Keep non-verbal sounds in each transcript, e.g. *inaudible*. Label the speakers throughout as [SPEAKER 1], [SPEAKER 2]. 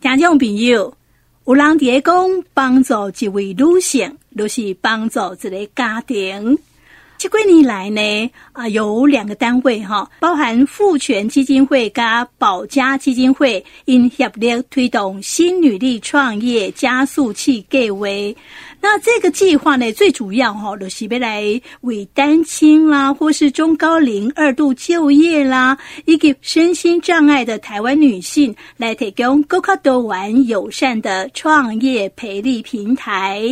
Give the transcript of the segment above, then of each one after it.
[SPEAKER 1] 听众朋友，有人伫咧讲帮助一位女性，就是帮助一个家庭。这几年来呢，啊，有两个单位哈，包含妇权基金会加保家基金会，因协力推动新女力创业加速器计划。那这个计划呢，最主要哈，就是要来为单亲啦，或是中高龄二度就业啦，以及身心障碍的台湾女性，来提供更加多元友善的创业培力平台。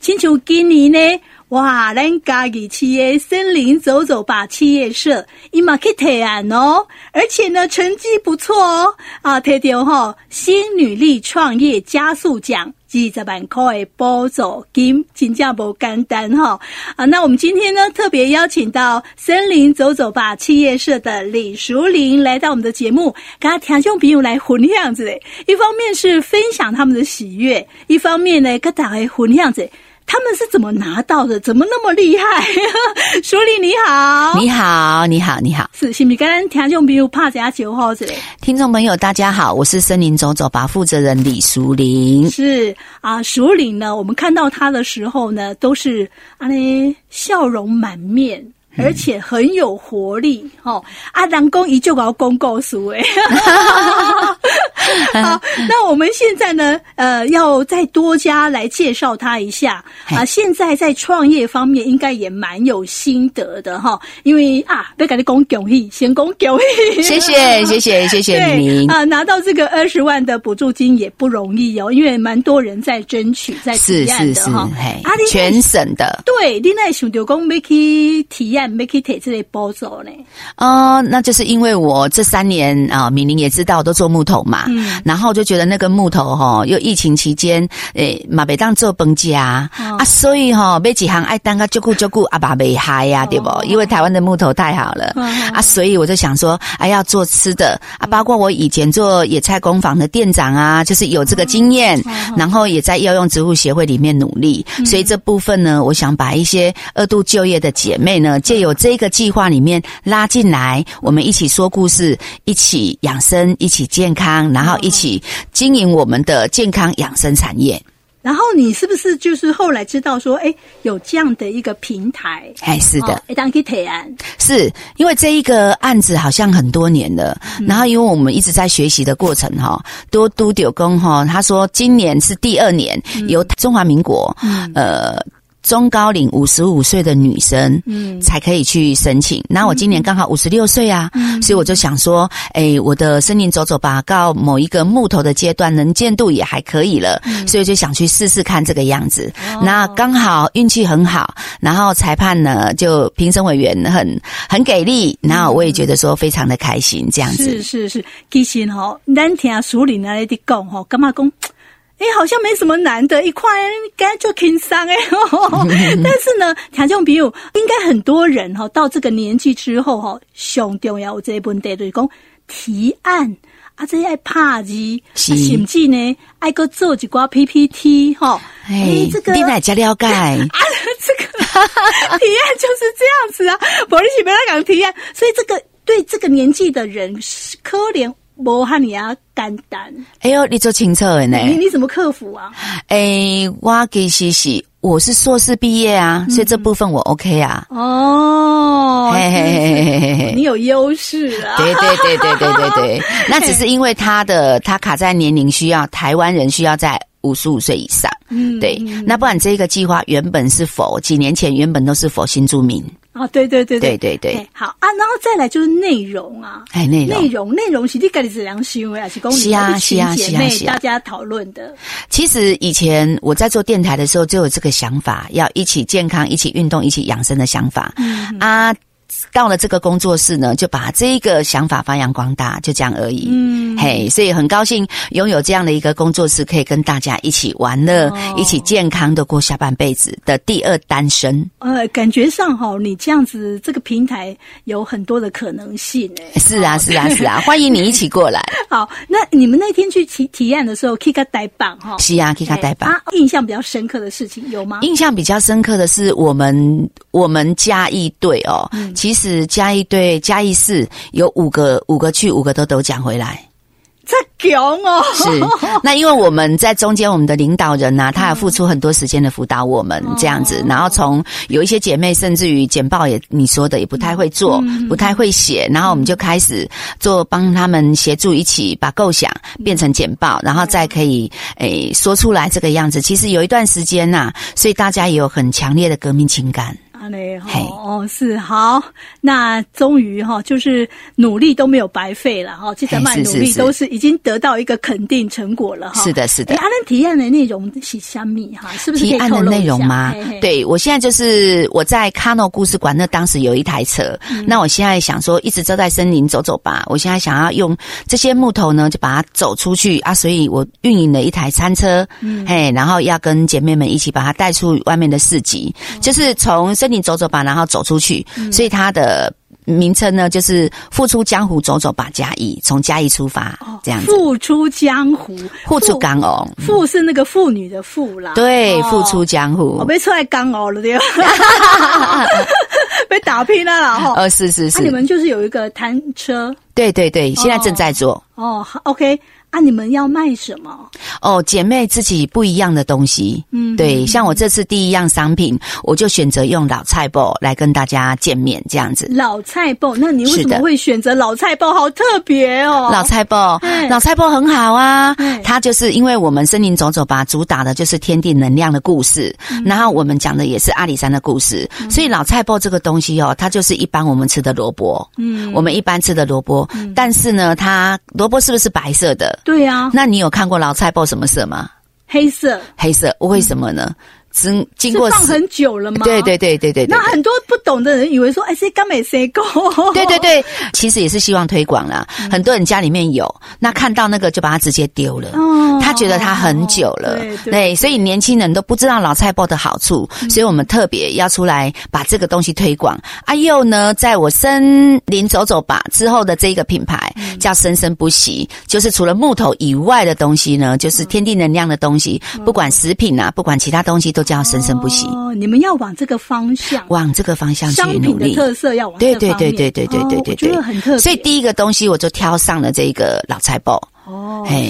[SPEAKER 1] 请求今年呢。哇，咱家己企业森林走走吧企业社，伊嘛去提案哦，而且呢成绩不错哦，啊，提到吼新女力创业加速奖十万块的补助金，真正不简单哈啊！那我们今天呢特别邀请到森林走走吧企业社的李淑玲来到我们的节目，跟他听众朋友来分享子。一方面是分享他们的喜悦，一方面呢跟大家分享子。他们是怎么拿到的？怎么那么厉害？*laughs* 淑玲你好，
[SPEAKER 2] 你好，你好，你好，
[SPEAKER 1] 是是不是？刚刚听众朋友怕加九号之类。
[SPEAKER 2] 听众朋友大家好，我是森林走走吧负责人李淑玲。
[SPEAKER 1] 是啊，淑玲呢，我们看到她的时候呢，都是啊嘞笑容满面。而且很有活力，哈、嗯！阿南公一就搞公告书，哎，*laughs* 好，那我们现在呢，呃，要再多加来介绍他一下啊。现在在创业方面，应该也蛮有心得的，哈。因为啊，别跟你讲恭喜，先讲恭喜，
[SPEAKER 2] 谢谢，*laughs* 谢谢，谢谢你
[SPEAKER 1] 啊！拿到这个二十万的补助金也不容易哦，因为蛮多人在争取，在提案的哈。
[SPEAKER 2] 啊，全省的，
[SPEAKER 1] 对，你那想着讲没去提案。没可以提这类补助呢？
[SPEAKER 2] 哦，那就是因为我这三年啊，敏玲也知道都做木头嘛，嗯，然后就觉得那个木头哈，又疫情期间，诶，马北当做崩家啊，所以哈，买几行爱当个照顾照顾阿爸没嗨呀，对不？因为台湾的木头太好了。啊，所以我就想说，哎，要做吃的啊，包括我以前做野菜工坊的店长啊，就是有这个经验，然后也在药用植物协会里面努力，所以这部分呢，我想把一些二度就业的姐妹呢。借由这个计划里面拉进来，我们一起说故事，一起养生，一起健康，然后一起经营我们的健康养生产业。
[SPEAKER 1] 然后你是不是就是后来知道说，哎，有这样的一个平台？
[SPEAKER 2] 哎，是的，
[SPEAKER 1] 哎，当可以提案，
[SPEAKER 2] 是因为这一个案子好像很多年了，嗯、然后因为我们一直在学习的过程哈，多都丢工哈，他说今年是第二年，由中华民国，嗯、呃。中高龄五十五岁的女生，嗯，才可以去申请。那、嗯、我今年刚好五十六岁啊，嗯，所以我就想说，哎、欸，我的森林走走吧，到某一个木头的阶段，能见度也还可以了，嗯，所以就想去试试看这个样子。哦、那刚好运气很好，然后裁判呢，就评审委员很很给力，然后我也觉得说非常的开心，这样子。
[SPEAKER 1] 是是是，其实哈，咱听淑玲那里的讲哈，干嘛讲？哎，好像没什么难的，一块该就轻松哎。*laughs* 但是呢，听众朋友应该很多人哈，到这个年纪之后哈，上重要这一问题就是讲提案啊，这些爱拍字，甚至呢爱个做几挂 PPT 哈。哎，这个
[SPEAKER 2] 你哪家了解 *laughs* 啊？
[SPEAKER 1] 这个 *laughs* 提案就是这样子啊，不是没那讲提案，所以这个对这个年纪的人可怜。无哈你啊，简单。
[SPEAKER 2] 哎呦，你做清楚的呢？
[SPEAKER 1] 你你怎么克服啊？
[SPEAKER 2] 哎，我给洗洗我是硕士毕业啊，嗯，所以这部分我 OK 啊。
[SPEAKER 1] 哦，嘿嘿嘿嘿嘿，你有优势啊。
[SPEAKER 2] 对对对对对对对，*laughs* 那只是因为他的他卡在年龄需要，台湾人需要在五十五岁以上。嗯，对。那不然这个计划原本是否几年前原本都是否新住民。
[SPEAKER 1] 啊、哦，对对对对。
[SPEAKER 2] 对对对，
[SPEAKER 1] 好啊，然后再来就是内容啊，
[SPEAKER 2] 哎，内容。内容
[SPEAKER 1] 内容是你自己质量行为啊是公是
[SPEAKER 2] 啊是啊是啊是啊，
[SPEAKER 1] 大家讨论的。
[SPEAKER 2] 其实以前我在做电台的时候就有这个想法，要一起健康、一起运动、一起养生的想法、嗯、啊。到了这个工作室呢，就把这个想法发扬光大，就这样而已。嗯，嘿，所以很高兴拥有这样的一个工作室，可以跟大家一起玩乐，哦、一起健康的过下半辈子的第二单身。呃，感觉上哈，你这样子这个平台有很多的可能性诶。是啊，是啊，是啊，欢迎你一起过来。好，那你们那天去体体验的时候，Kika 代棒哈？是啊，K 个代棒。印象比较深刻的事情有吗？印象比较深刻的是我们我们嘉义队哦。其实嘉义对嘉义市有五个五个去五个都得奖回来，
[SPEAKER 1] 这强哦。
[SPEAKER 2] 是，*laughs* 那因为我们在中间，我们的领导人呐、啊，他也付出很多时间的辅导我们这样子，然后从有一些姐妹，甚至于简报也你说的也不太会做，不太会写，然后我们就开始做，帮他们协助一起把构想变成简报，然后再可以诶说出来这个样子。其实有一段时间呐、啊，所以大家也有很强烈的革命情感。
[SPEAKER 1] 啊嘞，哦，是好，那终于哈，就是努力都没有白费了哈，这么努力都是已经得到一个肯定成果了哈。
[SPEAKER 2] 是的，是的。
[SPEAKER 1] 阿伦提案的内容是虾米哈？是不是
[SPEAKER 2] 提案的内容吗？对，我现在就是我在卡诺故事馆，那当时有一台车，那我现在想说，一直走在森林走走吧。我现在想要用这些木头呢，就把它走出去啊，所以我运营了一台餐车，嗯，嘿，然后要跟姐妹们一起把它带出外面的市集，就是从森。你走走吧，然后走出去，嗯、所以它的名称呢，就是“复出江湖，走走吧嘉义”，从嘉义出发，哦、这样子。复出江湖，复出江哦，
[SPEAKER 1] 复是那个妇女的妇啦。
[SPEAKER 2] 对，复、哦、出江湖，
[SPEAKER 1] 我被出来江哦了，对吧？*laughs* 被打拼了啦，哈。
[SPEAKER 2] 呃，是是是。
[SPEAKER 1] 你们就是有一个摊车，
[SPEAKER 2] 对对对，现在正在做。
[SPEAKER 1] 哦，好，OK。啊，你们要卖什么？
[SPEAKER 2] 哦，姐妹自己不一样的东西，嗯，对，像我这次第一样商品，我就选择用老菜包来跟大家见面，这样子。
[SPEAKER 1] 老菜包，那你为什么会选择老菜包？好特别哦！
[SPEAKER 2] 老菜包，老菜包很好啊，它就是因为我们森林走走吧，主打的就是天地能量的故事，然后我们讲的也是阿里山的故事，所以老菜包这个东西哦，它就是一般我们吃的萝卜，嗯，我们一般吃的萝卜，但是呢，它萝卜是不是白色的？
[SPEAKER 1] 对呀，
[SPEAKER 2] 那你有看过老菜报什么色吗？
[SPEAKER 1] 黑色，
[SPEAKER 2] 黑色，为什么呢？经经过
[SPEAKER 1] 放很久了吗？
[SPEAKER 2] 对对对对对对。
[SPEAKER 1] 那很多不懂的人以为说，哎，谁刚没谁够？*laughs*
[SPEAKER 2] 对对对，其实也是希望推广啦。很多人家里面有，那看到那个就把它直接丢了。哦，他觉得它很久了，对，所以年轻人都不知道老菜包的好处，所以我们特别要出来把这个东西推广。啊，又呢，在我森林走走吧之后的这一个品牌叫生生不息，就是除了木头以外的东西呢，就是天地能量的东西，不管食品啊，不管其他东西都。都叫生生不息
[SPEAKER 1] 哦！你们要往这个方向，
[SPEAKER 2] 往这个方向去努力。
[SPEAKER 1] 特色要
[SPEAKER 2] 对对对对对对对
[SPEAKER 1] 对对，很特别。
[SPEAKER 2] 所以第一个东西我就挑上了这个老菜包哦，嘿，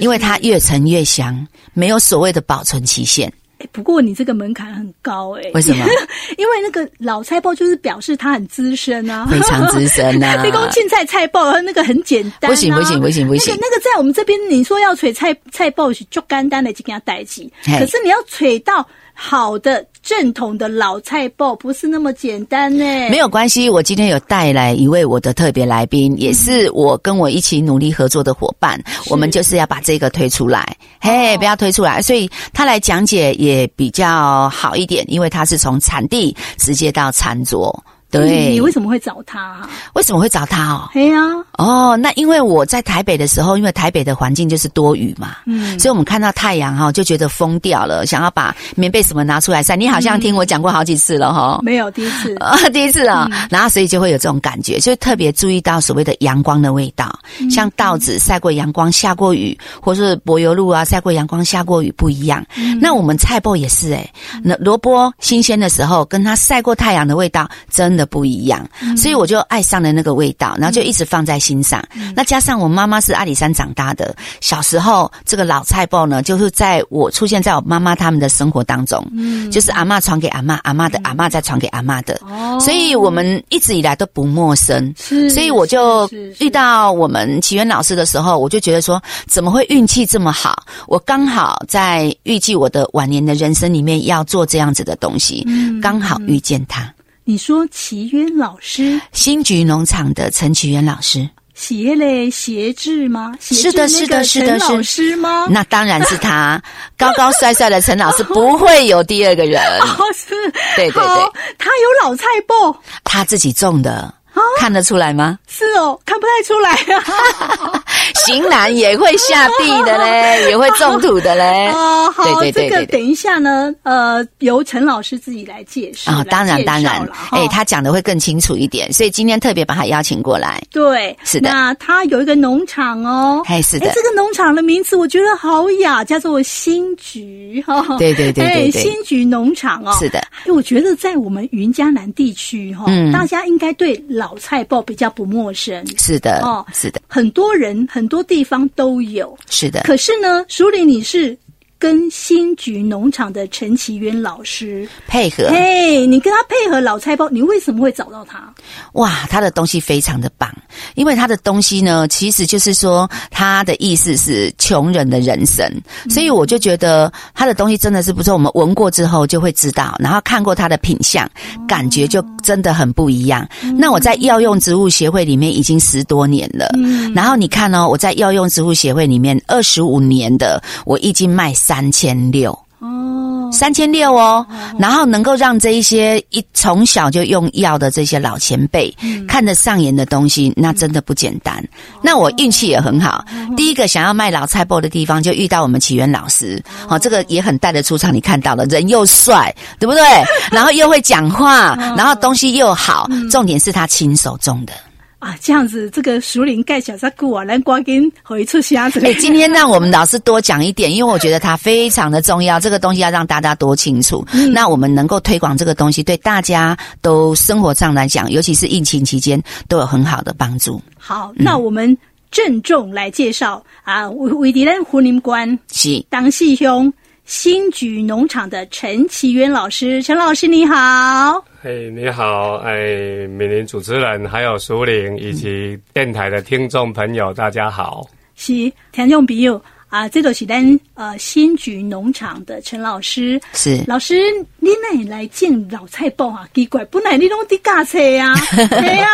[SPEAKER 2] 因为它越陈越香，没有所谓的保存期限。
[SPEAKER 1] 不过你这个门槛很高哎，
[SPEAKER 2] 为什么？*laughs*
[SPEAKER 1] 因为那个老菜包就是表示他很资深啊，
[SPEAKER 2] 非常资深啊。*laughs*
[SPEAKER 1] 你讲青菜菜包，那个很简单。
[SPEAKER 2] 不行不行不行不行，
[SPEAKER 1] 那个那个在我们这边，你说要锤菜菜包是就干单的，就给他带起。可是你要锤到。好的，正统的老菜包不是那么简单呢。
[SPEAKER 2] 没有关系，我今天有带来一位我的特别来宾，也是我跟我一起努力合作的伙伴。我们就是要把这个推出来，嘿，不要推出来，所以他来讲解也比较好一点，因为他是从产地直接到餐桌。对，
[SPEAKER 1] 你为什么会找他啊？
[SPEAKER 2] 为什么会找他哦？
[SPEAKER 1] 对呀，
[SPEAKER 2] 哦，那因为我在台北的时候，因为台北的环境就是多雨嘛，嗯，所以我们看到太阳哈，就觉得疯掉了，想要把棉被什么拿出来晒。你好像听我讲过好几次了哈，
[SPEAKER 1] 没有第一次。
[SPEAKER 2] 啊，*laughs* 第一次啊，然后所以就会有这种感觉，就特别注意到所谓的阳光的味道，像稻子晒过阳光、下过雨，或是柏油路啊晒过阳光、下过雨不一样。那我们菜脯也是诶，那萝卜新鲜的时候，跟它晒过太阳的味道真的。不一样，所以我就爱上了那个味道，然后就一直放在心上。那加上我妈妈是阿里山长大的，小时候这个老菜包呢，就是在我出现在我妈妈他们的生活当中，嗯，就是阿妈传给阿妈，阿妈的阿妈再传给阿妈的，哦，所以我们一直以来都不陌生。是，所以我就遇到我们奇缘老师的时候，我就觉得说，怎么会运气这么好？我刚好在预计我的晚年的人生里面要做这样子的东西，嗯，刚好遇见他。
[SPEAKER 1] 你说齐渊老师，
[SPEAKER 2] 新菊农场的陈齐渊老师，
[SPEAKER 1] 鞋嘞鞋制吗？
[SPEAKER 2] 是的，是的，是的，是
[SPEAKER 1] 老师吗？
[SPEAKER 2] 那当然是他，高高帅帅的陈老师，不会有第二个人。*laughs*
[SPEAKER 1] 哦，是，
[SPEAKER 2] 对对对，
[SPEAKER 1] 他有老菜脯，
[SPEAKER 2] 他自己种的。看得出来吗？
[SPEAKER 1] 是哦，看不太出来啊。*laughs*
[SPEAKER 2] 型男也会下地的嘞，*laughs* 也会种土的嘞。
[SPEAKER 1] 哦，好，对对对，这个等一下呢，呃，由陈老师自己来介绍。
[SPEAKER 2] 啊，当然当然，哎，他讲的会更清楚一点，所以今天特别把他邀请过来。
[SPEAKER 1] 对，
[SPEAKER 2] 是的。
[SPEAKER 1] 那他有一个农场哦，
[SPEAKER 2] 哎，是的。
[SPEAKER 1] 这个农场的名字我觉得好雅，叫做新菊哈。
[SPEAKER 2] 对对对对，
[SPEAKER 1] 新菊农场哦，
[SPEAKER 2] 是的。
[SPEAKER 1] 我觉得在我们云嘉南地区哈，大家应该对。老菜包比较不陌陌生。
[SPEAKER 2] 是的，哦，是的，
[SPEAKER 1] 很多人很多地方都有。
[SPEAKER 2] 是的，
[SPEAKER 1] 可是呢，淑玲你是。跟新菊农场的陈其渊老师
[SPEAKER 2] 配合，
[SPEAKER 1] 嘿，你跟他配合老菜包，你为什么会找到他？
[SPEAKER 2] 哇，他的东西非常的棒，因为他的东西呢，其实就是说他的意思是穷人的人生，嗯、所以我就觉得他的东西真的是不错。我们闻过之后就会知道，然后看过他的品相，哦、感觉就真的很不一样。嗯、那我在药用植物协会里面已经十多年了，嗯、然后你看哦，我在药用植物协会里面二十五年的，我已经卖三。三千六。哦，三千六哦，然后能够让这一些一从小就用药的这些老前辈、嗯、看得上眼的东西，那真的不简单。嗯、那我运气也很好，嗯、第一个想要卖老菜包的地方就遇到我们启源老师，好、哦，这个也很带得出场，你看到了，人又帅，*laughs* 对不对？然后又会讲话，然后东西又好，重点是他亲手种的。
[SPEAKER 1] 啊，这样子，这个熟龄盖小三姑啊，来刮根回出虾子。
[SPEAKER 2] 哎，今天让我们老师多讲一点，因为我觉得它非常的重要，这个东西要让大家多清楚。嗯、那我们能够推广这个东西，对大家都生活上来讲，尤其是疫情期间，都有很好的帮助。
[SPEAKER 1] 好，那我们郑重来介绍、嗯、啊，为为地咱婚姻观是当细兄新菊农场的陈启渊老师，陈老师你好。
[SPEAKER 3] 嘿，hey, 你好，哎，美玲主持人，还有苏玲以及电台的听众朋友，大家好。
[SPEAKER 1] 是听众朋友啊，这都是咱呃新菊农场的陈老师。
[SPEAKER 2] 是
[SPEAKER 1] 老师，你哪来种老菜包啊？奇怪，本来你拢在家菜啊，*laughs* 对啊，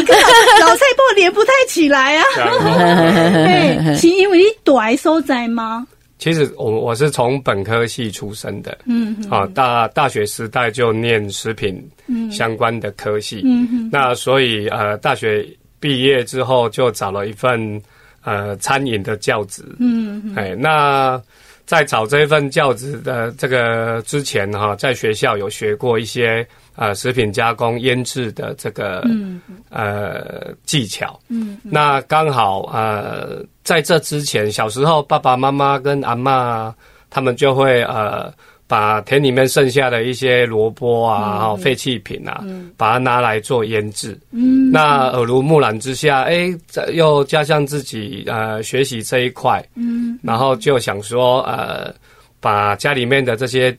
[SPEAKER 1] 你看老菜包连不太起来啊。*laughs* 哎，*laughs* 是因为你大所在吗？
[SPEAKER 3] 其实我我是从本科系出身的，嗯，啊，大大学时代就念食品相关的科系，嗯嗯，那所以呃，大学毕业之后就找了一份呃餐饮的教职，嗯，哎，那在找这份教职的这个之前哈，在学校有学过一些。呃，食品加工腌制的这个、嗯、呃技巧，那刚好呃在这之前，小时候爸爸妈妈跟阿嬷他们就会呃把田里面剩下的一些萝卜啊，废弃品啊，嗯、把它拿来做腌制，嗯，那耳濡目染之下，哎，又加上自己呃学习这一块，嗯，然后就想说呃把家里面的这些。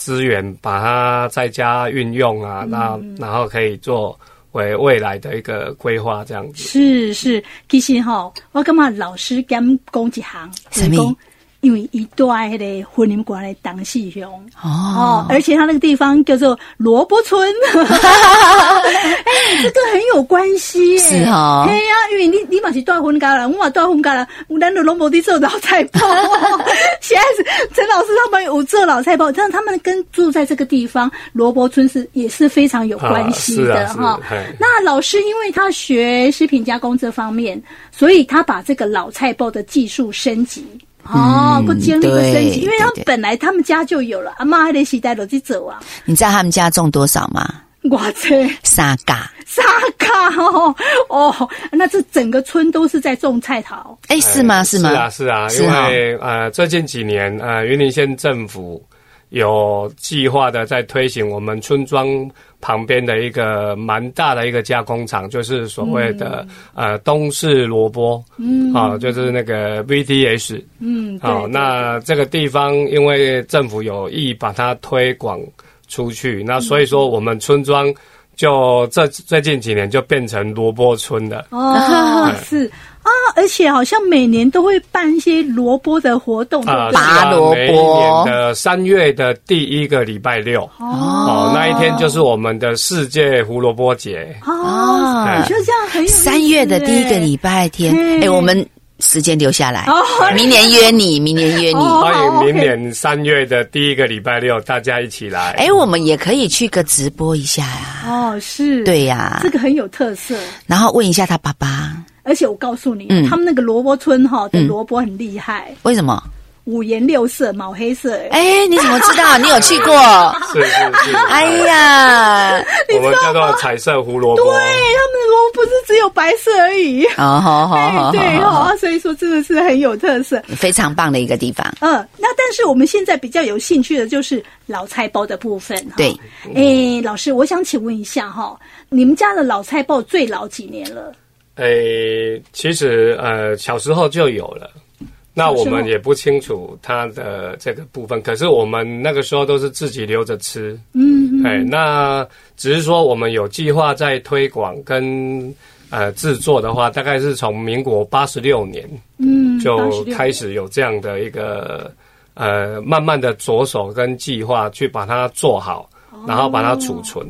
[SPEAKER 3] 资源把它在家运用啊，那、嗯、然后可以做为未来的一个规划，这样子。
[SPEAKER 1] 是是，其实哈，我感觉老师兼讲几行，什么？因为一段迄个婚姻馆的当细兄哦，而且他那个地方叫做萝卜村，*laughs* 哎，这个很有关系，
[SPEAKER 2] 是哈，
[SPEAKER 1] 对呀，因为你你嘛是断婚家了，我嘛断婚家了，我难得龙伯地做老菜包，*laughs* 现在是陈老师他们有做老菜包，但他们跟住在这个地方萝卜村是也是非常有关系的哈。那老师因为他学食品加工这方面，所以他把这个老菜包的技术升级。哦，不经历过升级，因为他本来他们家就有了，阿妈还得携带着去走啊。
[SPEAKER 2] 你知道他们家种多少吗？
[SPEAKER 1] 哇塞，
[SPEAKER 2] 沙嘎，
[SPEAKER 1] 沙嘎哦哦，那这整个村都是在种菜桃。
[SPEAKER 2] 哎，是吗？是吗？
[SPEAKER 3] 是啊，是啊，因为呃，最近几年呃，云林县政府有计划的在推行我们村庄。旁边的一个蛮大的一个加工厂，就是所谓的、嗯、呃东势萝卜，嗯，啊，就是那个 VTS，嗯，好，那这个地方因为政府有意把它推广出去，那所以说我们村庄就这最近几年就变成萝卜村了，
[SPEAKER 1] 哦，对是。啊，而且好像每年都会办一些萝卜的活动，
[SPEAKER 2] 拔萝卜。
[SPEAKER 3] 每年的三月的第一个礼拜六，哦，那一天就是我们的世界胡萝卜节。
[SPEAKER 1] 哦，你说这样很有。
[SPEAKER 2] 三月的第一个礼拜天，哎，我们时间留下来，明年约你，明年约你。
[SPEAKER 3] 欢迎明年三月的第一个礼拜六，大家一起来。
[SPEAKER 2] 哎，我们也可以去个直播一下呀。
[SPEAKER 1] 哦，是，
[SPEAKER 2] 对呀，
[SPEAKER 1] 这个很有特色。
[SPEAKER 2] 然后问一下他爸爸。
[SPEAKER 1] 而且我告诉你，嗯、他们那个萝卜村哈的萝卜很厉害。
[SPEAKER 2] 嗯、为什么？
[SPEAKER 1] 五颜六色，毛黑色。
[SPEAKER 2] 哎，你怎么知道？*laughs* 你有去过？
[SPEAKER 3] 是是是。
[SPEAKER 2] 哎呀，
[SPEAKER 3] 我们叫做彩色胡萝卜。
[SPEAKER 1] 对，他们的萝卜不是只有白色而已。
[SPEAKER 2] 哦，好好好。
[SPEAKER 1] 对哈，所以说真的是很有特色，
[SPEAKER 2] 非常棒的一个地方。
[SPEAKER 1] 嗯，那但是我们现在比较有兴趣的就是老菜包的部分。
[SPEAKER 2] 对。
[SPEAKER 1] 哎，老师，我想请问一下哈，你们家的老菜包最老几年了？
[SPEAKER 3] 诶、欸，其实呃，小时候就有了。那我们也不清楚它的这个部分，可是我们那个时候都是自己留着吃。嗯，哎，那只是说我们有计划在推广跟呃制作的话，大概是从民国八十六年，嗯，就开始有这样的一个呃慢慢的着手跟计划去把它做好，然后把它储存。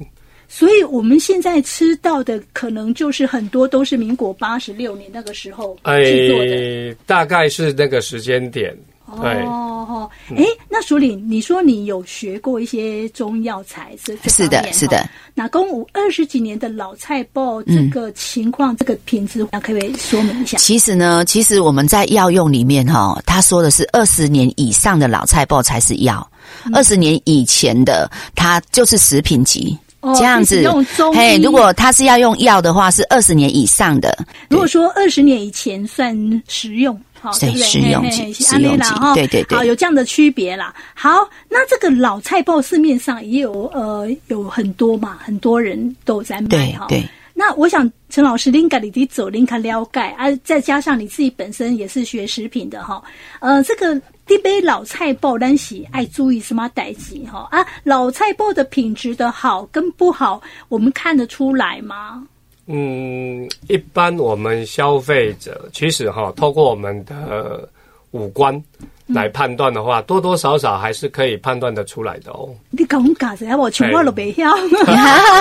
[SPEAKER 1] 所以我们现在吃到的可能就是很多都是民国八十六年那个时候制作的，
[SPEAKER 3] 哎，大概是那个时间点。
[SPEAKER 1] 哦哦，哎，那署理，你说你有学过一些中药材是？
[SPEAKER 2] 是的，是的。
[SPEAKER 1] 那公五二十几年的老菜包这个情况，嗯、这个品质，那可不可以说明一下？
[SPEAKER 2] 其实呢，其实我们在药用里面哈，他说的是二十年以上的老菜包才是药，二十、嗯、年以前的它就是食品级。这样子，嘿，如果他是要用药的话，是二十年以上的。
[SPEAKER 1] 如果说二十年以前算食用，好，对不对？
[SPEAKER 2] 食用级，食用级，对对对，
[SPEAKER 1] 好，有这样的区别啦。好，那这个老菜包市面上也有呃有很多嘛，很多人都在卖哈。对，那我想陈老师，您家里的走，您看了解啊，再加上你自己本身也是学食品的哈，呃，这个。一杯老菜包，咱是爱注意什么代志哈啊？老菜包的品质的好跟不好，我们看得出来吗？
[SPEAKER 3] 嗯，一般我们消费者其实哈，透过我们的五官来判断的话，嗯、多多少少还是可以判断得出来的哦。
[SPEAKER 1] 你讲假子，我全部都别晓。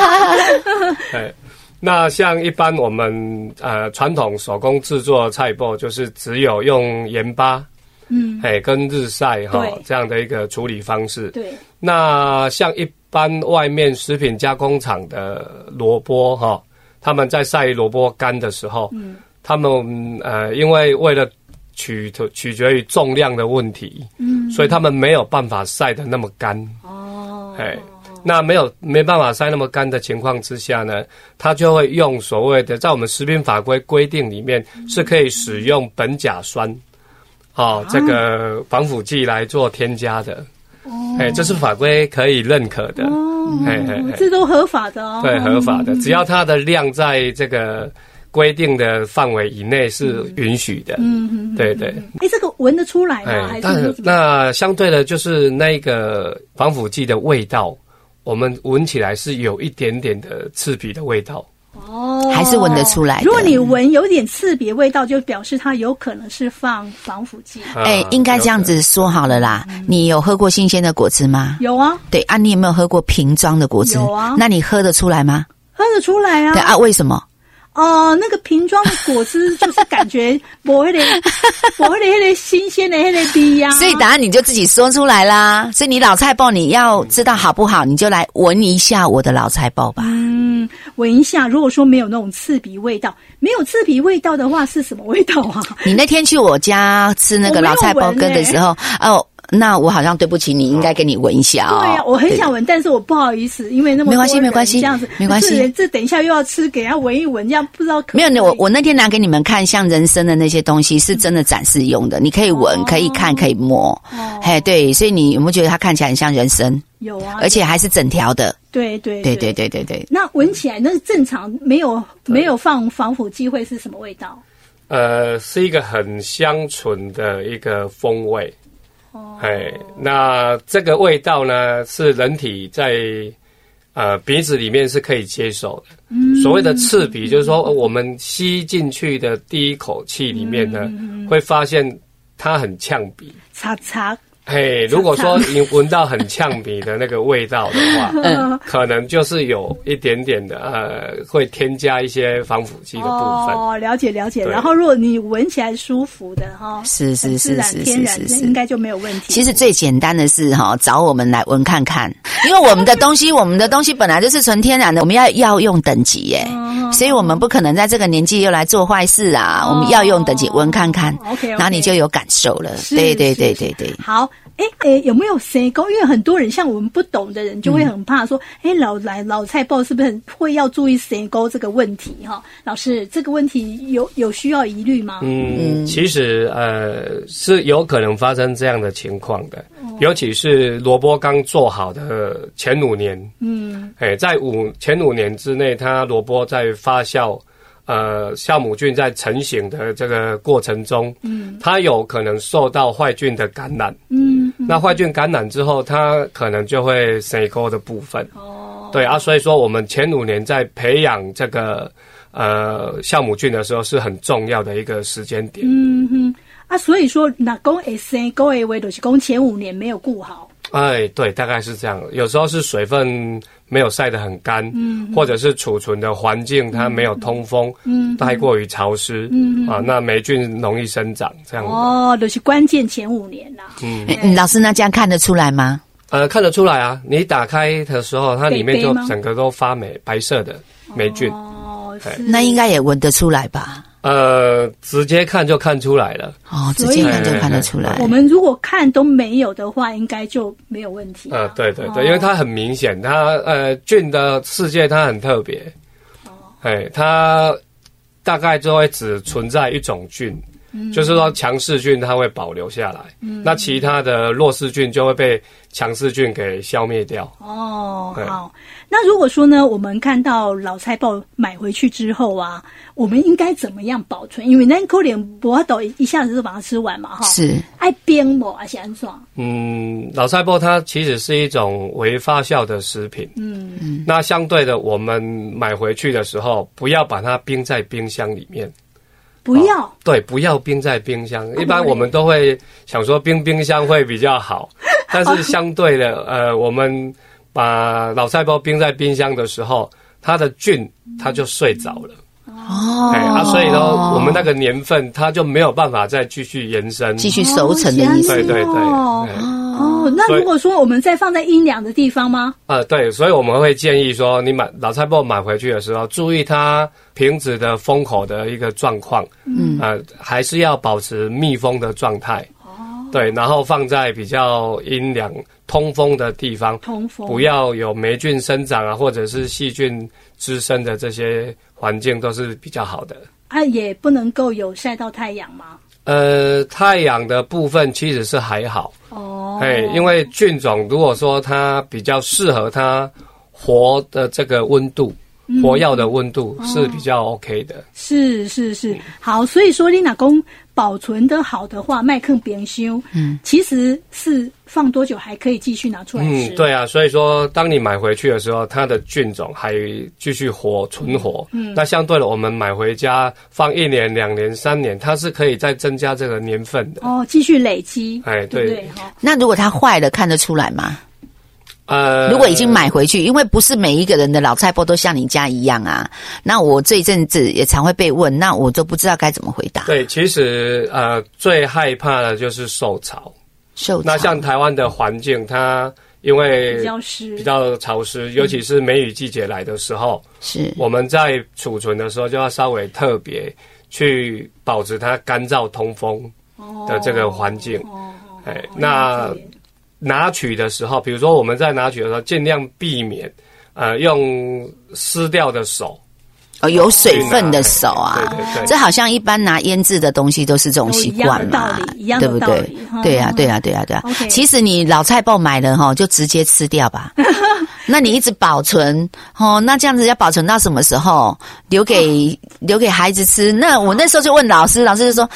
[SPEAKER 1] *laughs*
[SPEAKER 3] 哎，那像一般我们呃传统手工制作的菜包，就是只有用盐巴。嗯，哎，跟日晒哈对。这样的一个处理方式。对，那像一般外面食品加工厂的萝卜哈，他们在晒萝卜干的时候，嗯，他们呃，因为为了取取决于重量的问题，嗯，所以他们没有办法晒得那么干。哦，哎，那没有没办法晒那么干的情况之下呢，他就会用所谓的在我们食品法规规定里面是可以使用苯甲酸。哦，这个防腐剂来做添加的，哎、哦，这是法规可以认可的，哦，嘿嘿嘿，
[SPEAKER 1] 这都合法的哦，
[SPEAKER 3] 对，合法的，只要它的量在这个规定的范围以内是允许的，嗯嗯，对对。
[SPEAKER 1] 哎，这个闻得出来吗？还是
[SPEAKER 3] 那相对的，就是那个防腐剂的味道，我们闻起来是有一点点的刺鼻的味道。
[SPEAKER 2] 哦，还是闻得出来。
[SPEAKER 1] 如果你闻有点刺鼻味道，就表示它有可能是放防腐剂。
[SPEAKER 2] 哎，应该这样子说好了啦。你有喝过新鲜的果汁吗？
[SPEAKER 1] 有啊。
[SPEAKER 2] 对啊，你有没有喝过瓶装的果汁？
[SPEAKER 1] 有啊。
[SPEAKER 2] 那你喝得出来吗？
[SPEAKER 1] 喝得出来啊。
[SPEAKER 2] 对啊，为什么？
[SPEAKER 1] 哦，那个瓶装的果汁就是感觉 *laughs* 薄一点，薄一点，那个新鲜的那个味呀。
[SPEAKER 2] 所以答案你就自己说出来啦。所以你老菜包你要知道好不好，你就来闻一下我的老菜包吧。
[SPEAKER 1] 嗯，闻一下。如果说没有那种刺鼻味道，没有刺鼻味道的话是什么味道啊？
[SPEAKER 2] 你那天去我家吃那个老菜包羹的时候，哦。那我好像对不起你，应该给你闻一下哦。
[SPEAKER 1] 对呀，我很想闻，但是我不好意思，因为那么
[SPEAKER 2] 没关系，没关系，
[SPEAKER 1] 这样子
[SPEAKER 2] 没关系。
[SPEAKER 1] 这等一下又要吃，给人家闻一闻，这样不知道可
[SPEAKER 2] 没有。我我那天拿给你们看，像人参的那些东西，是真的展示用的，你可以闻，可以看，可以摸。哦嘿，对，所以你有没有觉得它看起来很像人参？
[SPEAKER 1] 有啊，
[SPEAKER 2] 而且还是整条的。
[SPEAKER 1] 对对
[SPEAKER 2] 对对对对对。
[SPEAKER 1] 那闻起来那是正常，没有没有放防腐剂会是什么味道？
[SPEAKER 3] 呃，是一个很香醇的一个风味。哎，那这个味道呢，是人体在呃鼻子里面是可以接受的。嗯，所谓的刺鼻，就是说我们吸进去的第一口气里面呢，会发现它很呛鼻，
[SPEAKER 1] 擦擦。
[SPEAKER 3] 嘿，如果说你闻到很呛鼻的那个味道的话，*laughs* 嗯，可能就是有一点点的呃，会添加一些防腐剂的部分。
[SPEAKER 1] 哦，了解了解。然后如果你闻起来舒服的哈，
[SPEAKER 2] 是是是是
[SPEAKER 1] 天然的，应该就没有问题。
[SPEAKER 2] 其实最简单的是哈，找我们来闻看看，因为我们的东西，我们的东西本来就是纯天然的，我们要要用等级耶，所以我们不可能在这个年纪又来做坏事啊。我们要用等级闻看看然后你就有感受了。对对对对对，
[SPEAKER 1] 好。哎哎，有没有谁沟？因为很多人像我们不懂的人，就会很怕说：哎、嗯，老来老菜包是不是会要注意谁沟这个问题？哈，老师，这个问题有有需要疑虑吗？
[SPEAKER 3] 嗯，其实呃是有可能发生这样的情况的，哦、尤其是萝卜刚做好的前五年，嗯，哎，在五前五年之内，它萝卜在发酵。呃酵母菌在成型的这个过程中，嗯，它有可能受到坏菌的感染，嗯，嗯，那坏菌感染之后，它可能就会生沟的部分，哦，对啊，所以说我们前五年在培养这个呃酵母菌的时候是很重要的一个时间点，
[SPEAKER 1] 嗯哼，啊，所以说那公会生沟的话，就是公前五年没有顾好。
[SPEAKER 3] 哎，对，大概是这样。有时候是水分没有晒得很干，嗯，或者是储存的环境它没有通风，嗯，太过于潮湿，嗯啊，那霉菌容易生长，这样。
[SPEAKER 1] 哦，都、就是关键前五年啦。
[SPEAKER 2] 嗯，老师，那这样看得出来吗？
[SPEAKER 3] 呃，看得出来啊。你打开的时候，它里面就整个都发霉，白色的霉菌。
[SPEAKER 1] 哦，
[SPEAKER 2] 那应该也闻得出来吧？
[SPEAKER 3] 呃，直接看就看出来了。
[SPEAKER 2] 哦，直接看就看得出来。
[SPEAKER 1] 我们如果看都没有的话，应该就没有问题。
[SPEAKER 3] 呃，对对对，因为它很明显，它呃菌的世界它很特别。哦，哎，它大概就会只存在一种菌。就是说，强势菌它会保留下来，嗯，那其他的弱势菌就会被强势菌给消灭掉。
[SPEAKER 1] 哦，好。那如果说呢，我们看到老菜包买回去之后啊，我们应该怎么样保存？因为那可能不要都一下子就把它吃完嘛，哈。
[SPEAKER 2] 是。爱
[SPEAKER 1] 冰不？还是安爽？
[SPEAKER 3] 嗯，老菜包它其实是一种微发酵的食品。嗯嗯。那相对的，我们买回去的时候，不要把它冰在冰箱里面。
[SPEAKER 1] 不要、哦、
[SPEAKER 3] 对，不要冰在冰箱。一般我们都会想说冰冰箱会比较好，*laughs* 但是相对的，呃，我们把老菜包冰在冰箱的时候，它的菌它就睡着了哦，哎，啊，所以呢，我们那个年份它就没有办法再继续延伸、
[SPEAKER 2] 继续熟成的意思。
[SPEAKER 3] 对对对。
[SPEAKER 1] 哦，那如果说我们再放在阴凉的地方吗？
[SPEAKER 3] 呃，对，所以我们会建议说，你买老菜脯买回去的时候，注意它瓶子的封口的一个状况，嗯，呃，还是要保持密封的状态。哦，对，然后放在比较阴凉、通风的地方，
[SPEAKER 1] 通风，
[SPEAKER 3] 不要有霉菌生长啊，或者是细菌滋生的这些环境都是比较好的。
[SPEAKER 1] 啊，也不能够有晒到太阳吗？
[SPEAKER 3] 呃，太阳的部分其实是还好。哦，哎，因为菌种如果说它比较适合它活的这个温度，嗯、活药的温度是比较 OK 的。哦、
[SPEAKER 1] 是是是，好，所以说你老公。保存得好的话，麦克冰修，嗯，其实是放多久还可以继续拿出来吃。
[SPEAKER 3] 嗯，对啊，所以说当你买回去的时候，它的菌种还继续活存活。嗯，那相对的，我们买回家放一年、两年、三年，它是可以再增加这个年份的。
[SPEAKER 1] 哦，继续累积。
[SPEAKER 3] 哎，对，对，
[SPEAKER 1] 对。
[SPEAKER 2] 那如果它坏了，看得出来吗？
[SPEAKER 3] 呃，
[SPEAKER 2] 如果已经买回去，因为不是每一个人的老菜脯都像你家一样啊。那我这一阵子也常会被问，那我都不知道该怎么回答。
[SPEAKER 3] 对，其实呃，最害怕的就是受潮。
[SPEAKER 2] 受潮。
[SPEAKER 3] 那像台湾的环境，它因为比较湿、比较潮湿，尤其是梅雨季节来的时候，是、嗯、我们在储存的时候就要稍微特别去保持它干燥通风的这个环境。哦，哎，那。拿取的时候，比如说我们在拿取的时候，尽量避免，呃，用湿掉的手，
[SPEAKER 2] 哦，有水分的手啊，
[SPEAKER 3] 对对对，
[SPEAKER 2] 这好像一般拿腌制的东西都是这种习惯嘛，对不对？对呀，对呀，对呀，对呀。其实你老菜包买了哈，就直接吃掉吧。*laughs* 那你一直保存哦，那这样子要保存到什么时候？留给留给孩子吃？那我那时候就问老师，老师就说，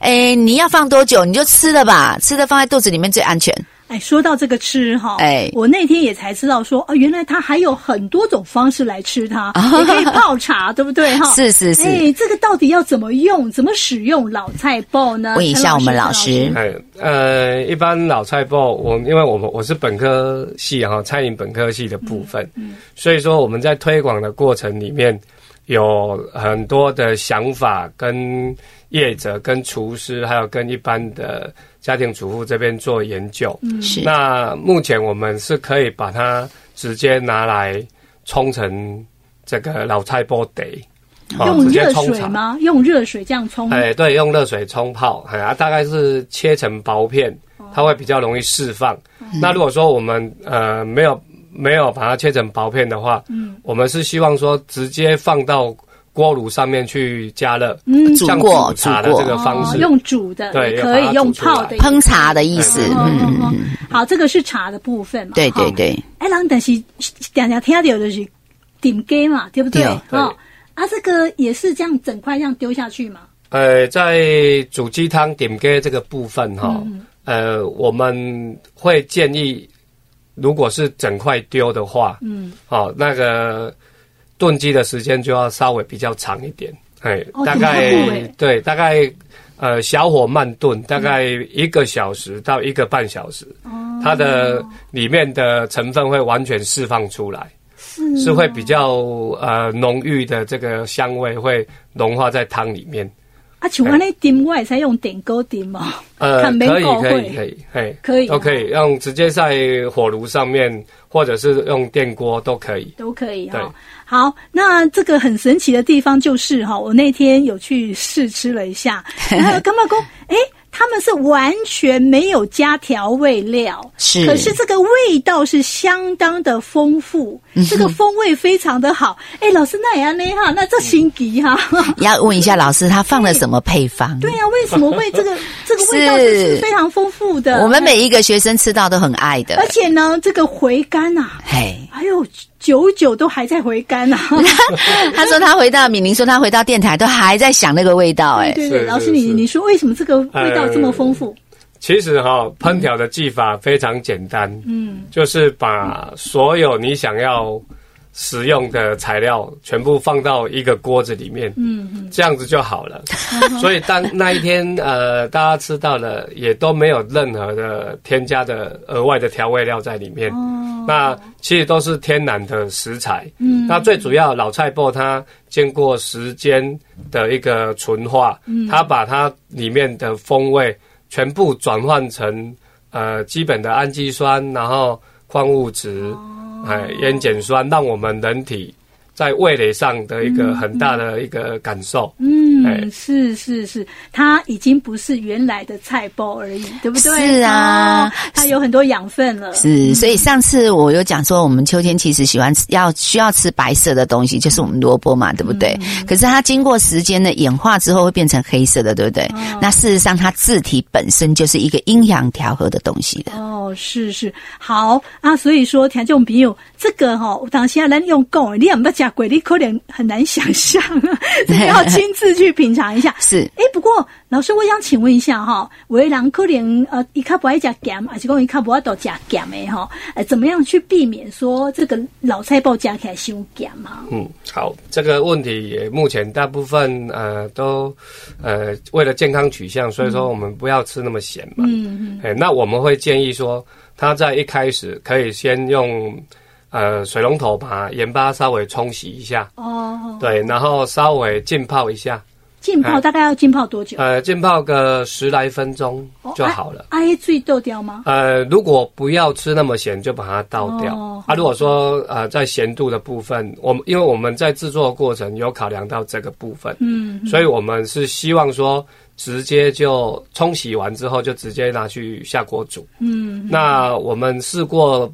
[SPEAKER 2] 哎，你要放多久？你就吃了吧，吃了放在肚子里面最安全。
[SPEAKER 1] 哎，说到这个吃哈，哎，我那天也才知道说，哦，原来它还有很多种方式来吃它，也可以泡茶，对不对 *laughs* 哈？
[SPEAKER 2] 是是是。
[SPEAKER 1] 哎，这个到底要怎么用，怎么使用老菜包呢？
[SPEAKER 2] 问一下我们老师。
[SPEAKER 3] 哎，呃，一般老菜包，我因为我们我是本科系哈，餐饮本科系的部分，嗯，嗯，所以说我们在推广的过程里面有很多的想法，跟业者、跟厨师，还有跟一般的。家庭主妇这边做研究，嗯，是。那目前我们是可以把它直接拿来冲成这个老菜脯茶，
[SPEAKER 1] 用热水吗？用热水这样冲？
[SPEAKER 3] 哎，对，用热水冲泡，哎啊，大概是切成薄片，它会比较容易释放。嗯。那如果说我们呃没有没有把它切成薄片的话，嗯，我们是希望说直接放到。锅炉上面去加热，
[SPEAKER 2] 嗯，煮过
[SPEAKER 3] 茶的这个方式，
[SPEAKER 1] 哦、用煮的，对，可以用泡的，
[SPEAKER 2] 烹茶的意思。嗯嗯嗯。
[SPEAKER 1] 好，这个是茶的部分嘛？
[SPEAKER 2] 对对对。
[SPEAKER 1] 哎，然后但是大家听到的就是点鸡嘛，对不对？哦，啊，这个也是这样整块这样丢下去嘛？
[SPEAKER 3] 呃，在煮鸡汤点给这个部分哈，嗯、呃，我们会建议，如果是整块丢的话，嗯，好、哦，那个炖鸡的时间就要稍微比较长一点，哎，哦、大概对，大概呃小火慢炖，大概一个小时到一个半小时，嗯、它的里面的成分会完全释放出来。是，是会比较呃浓郁的这个香味会融化在汤里面。
[SPEAKER 1] 啊，像安尼炖我也才用电锅炖嘛。
[SPEAKER 3] 呃，可以可以可以，嘿，
[SPEAKER 1] 可以
[SPEAKER 3] 都可以用直接在火炉上面，或者是用电锅都可以，
[SPEAKER 1] 都可以。哈，好，那这个很神奇的地方就是哈，我那天有去试吃了一下，*laughs* 然后干嘛公？哎。他们是完全没有加调味料，
[SPEAKER 2] 是，
[SPEAKER 1] 可是这个味道是相当的丰富，这个风味非常的好。哎，老师那也安呢哈，那这心急哈。
[SPEAKER 2] 要问一下老师，他放了什么配方？
[SPEAKER 1] 对呀、啊，为什么会这个 *laughs* 这个味道是非常丰富的？
[SPEAKER 2] 我们每一个学生吃到都很爱的，
[SPEAKER 1] 而且呢，这个回甘啊，嘿，还有。久久都还在回甘啊！*laughs*
[SPEAKER 2] 他说他回到敏玲说他回到电台都还在想那个味道哎。
[SPEAKER 1] 对对对，老师你你说为什么这个味道这么丰富？
[SPEAKER 3] 其实哈，烹调的技法非常简单，嗯，就是把所有你想要使用的材料全部放到一个锅子里面，嗯，这样子就好了。所以当那一天呃大家吃到了，也都没有任何的添加的额外的调味料在里面。那其实都是天然的食材，嗯，那最主要老菜脯它经过时间的一个纯化，嗯，它把它里面的风味全部转换成呃基本的氨基酸，然后矿物质，哎烟碱酸，让我们人体。在味蕾上的一个很大的一个感受，
[SPEAKER 1] 嗯，嗯，是是是，它已经不是原来的菜包而已，对不对？
[SPEAKER 2] 是啊，
[SPEAKER 1] 它有很多养分了。
[SPEAKER 2] 是，所以上次我有讲说，我们秋天其实喜欢吃，要需要吃白色的东西，就是我们萝卜嘛，对不对？嗯、可是它经过时间的演化之后，会变成黑色的，对不对？哦、那事实上，它字体本身就是一个阴阳调和的东西的。
[SPEAKER 1] 哦，是是，好啊，所以说，田仲朋友，这个哈、哦，我当下来用讲，你有没有讲？鬼力可能很难想象，*laughs* 你要亲自去品尝一下。*laughs*
[SPEAKER 2] 是，
[SPEAKER 1] 哎，不过老师，我想请问一下哈，为人可能呃，一卡不爱加咸，还是讲一卡不爱多加咸的哈？呃，怎么样去避免说这个老菜包加起来太咸嘛？
[SPEAKER 3] 嗯，好，这个问题也目前大部分呃都呃为了健康取向，所以说我们不要吃那么咸嘛。嗯嗯。哎，那我们会建议说，他在一开始可以先用。呃，水龙头把盐巴稍微冲洗一下哦，对，然后稍微浸泡一下。
[SPEAKER 1] 浸泡大概要浸泡多久？
[SPEAKER 3] 呃，浸泡个十来分钟就好了。
[SPEAKER 1] 爱水倒掉吗？
[SPEAKER 3] 呃，如果不要吃那么咸，就把它倒掉。哦、啊，如果说呃在咸度的部分，我们因为我们在制作的过程有考量到这个部分，嗯，嗯，所以我们是希望说直接就冲洗完之后就直接拿去下锅煮。嗯，嗯，那我们试过。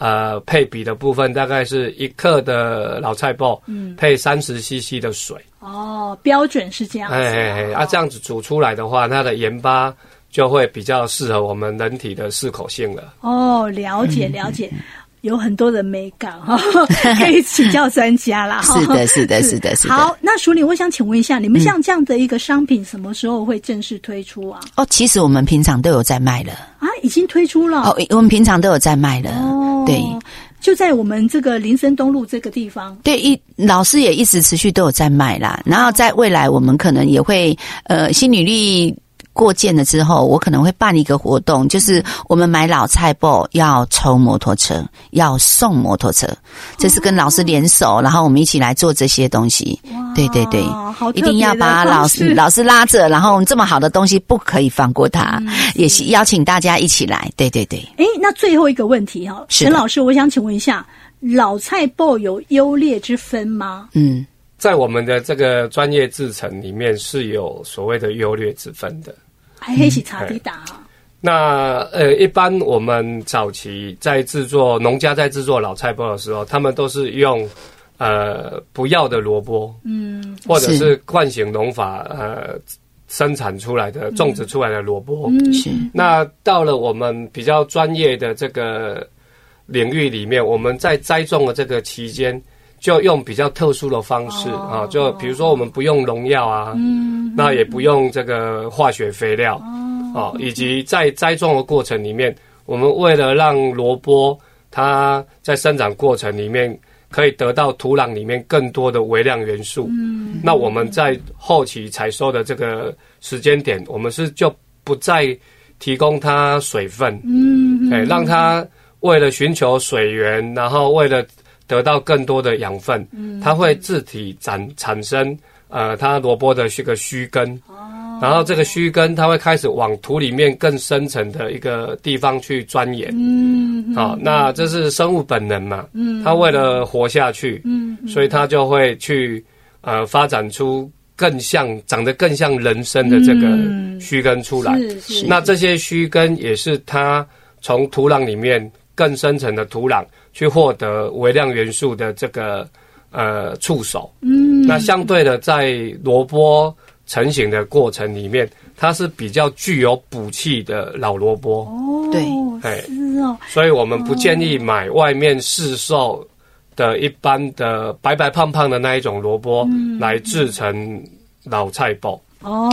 [SPEAKER 3] 呃，配比的部分大概是一克的老菜包，嗯，配三十 CC 的水。
[SPEAKER 1] 哦，标准是这样子。哎哎
[SPEAKER 3] 哎，啊，这样子煮出来的话，它的盐巴就会比较适合我们人体的适口性了。
[SPEAKER 1] 哦，了解了解。有很多的美感哈，*laughs* 可以请教专家啦。*laughs* *laughs*
[SPEAKER 2] 是的，是的，是的，是的。
[SPEAKER 1] 好，那淑铃，我想请问一下，你们像这样的一个商品，什么时候会正式推出啊？
[SPEAKER 2] 哦，其实我们平常都有在卖了
[SPEAKER 1] 啊，已经推出了。
[SPEAKER 2] 哦，我们平常都有在卖了。哦，对，
[SPEAKER 1] 就在我们这个林森东路这个地方。
[SPEAKER 2] 对，一老师也一直持续都有在卖啦。然后在未来，我们可能也会呃，新女力。过件了之后，我可能会办一个活动，就是我们买老菜脯要抽摩托车，要送摩托车，这是跟老师联手，然后我们一起来做这些东西。对对对，一定要把老师老师拉着，然后我们这么好的东西不可以放过他，嗯、也是邀请大家一起来。对对对。
[SPEAKER 1] 哎，那最后一个问题哈，陈老师，我想请问一下，老菜脯有优劣之分吗？
[SPEAKER 2] 嗯。
[SPEAKER 3] 在我们的这个专业制程里面是有所谓的优劣之分的，
[SPEAKER 1] 还黑起茶底打啊。
[SPEAKER 3] 那呃，一般我们早期在制作农家在制作老菜包的时候，他们都是用呃不要的萝卜，嗯，或者是惯行农法呃生产出来的种植出来的萝卜，嗯，是。那到了我们比较专业的这个领域里面，我们在栽种的这个期间。就用比较特殊的方式啊，就比如说我们不用农药啊，嗯，那也不用这个化学肥料，哦，以及在栽种的过程里面，我们为了让萝卜它在生长过程里面可以得到土壤里面更多的微量元素，嗯，那我们在后期采收的这个时间点，我们是就不再提供它水分，嗯，哎，让它为了寻求水源，然后为了得到更多的养分，它会自体产产生呃，它萝卜的这个须根，然后这个须根它会开始往土里面更深层的一个地方去钻研，嗯，好，那这是生物本能嘛，嗯，它为了活下去，嗯，所以它就会去呃发展出更像长得更像人参的这个须根出来，那这些须根也是它从土壤里面更深层的土壤。去获得微量元素的这个呃触手，嗯，那相对的，在萝卜成型的过程里面，它是比较具有补气的老萝卜，
[SPEAKER 1] 哦，对，哎，是哦，
[SPEAKER 3] 所以我们不建议买外面市售的一般的白白胖胖的那一种萝卜来制成老菜脯。
[SPEAKER 1] 哦，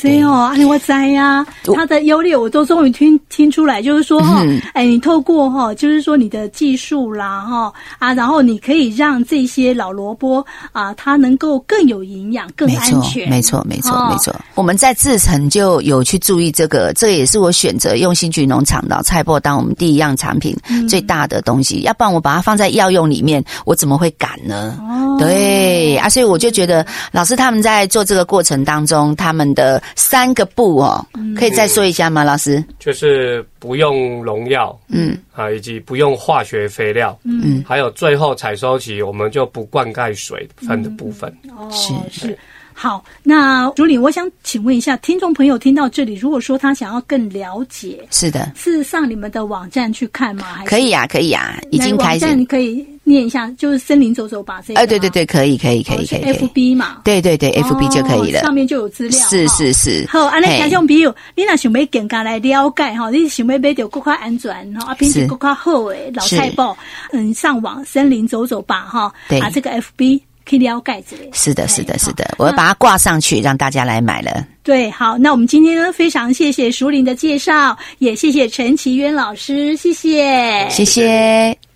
[SPEAKER 1] 对哦，阿里我在呀，它的优劣我都终于听听出来，就是说哈，哎，你透过哈，就是说你的技术啦哈啊，然后你可以让这些老萝卜啊，它能够更有营养、更安全。
[SPEAKER 2] 没错，没错，没错。我们在制成就有去注意这个，这也是我选择用新菊农场的菜脯当我们第一样产品最大的东西。要不然我把它放在药用里面，我怎么会敢呢？哦，对啊，所以我就觉得老师他们在做这个过程当中。中他们的三个步哦，可以再说一下吗？老师，
[SPEAKER 3] 就是不用农药，嗯。啊，以及不用化学肥料，嗯，还有最后采收期我们就不灌溉水分的部分，
[SPEAKER 1] 哦，是。是。好，那主理，我想请问一下听众朋友，听到这里，如果说他想要更了解，
[SPEAKER 2] 是的，
[SPEAKER 1] 是上你们的网站去看吗？还是
[SPEAKER 2] 可以啊，可以啊，已经开始。
[SPEAKER 1] 你可以念一下，就是森林走走吧，这个。
[SPEAKER 2] 哎，对对对，可以，可以，可以，可以。
[SPEAKER 1] F B 嘛，
[SPEAKER 2] 对对对，F B 就可以了，
[SPEAKER 1] 上面就有资料。
[SPEAKER 2] 是是是。
[SPEAKER 1] 好，安尼听众朋友，你若想要更加来了解哈，你想要买到更加安全哈，啊，品质更加好诶，老太婆，嗯，上网森林走走吧哈，啊，这个 F B。可以了解之类，
[SPEAKER 2] 是的，是的，是的，我要把它挂上去，让大家来买了。
[SPEAKER 1] 对，好，那我们今天呢，非常谢谢熟林的介绍，也谢谢陈其渊老师，谢谢，
[SPEAKER 2] 谢谢。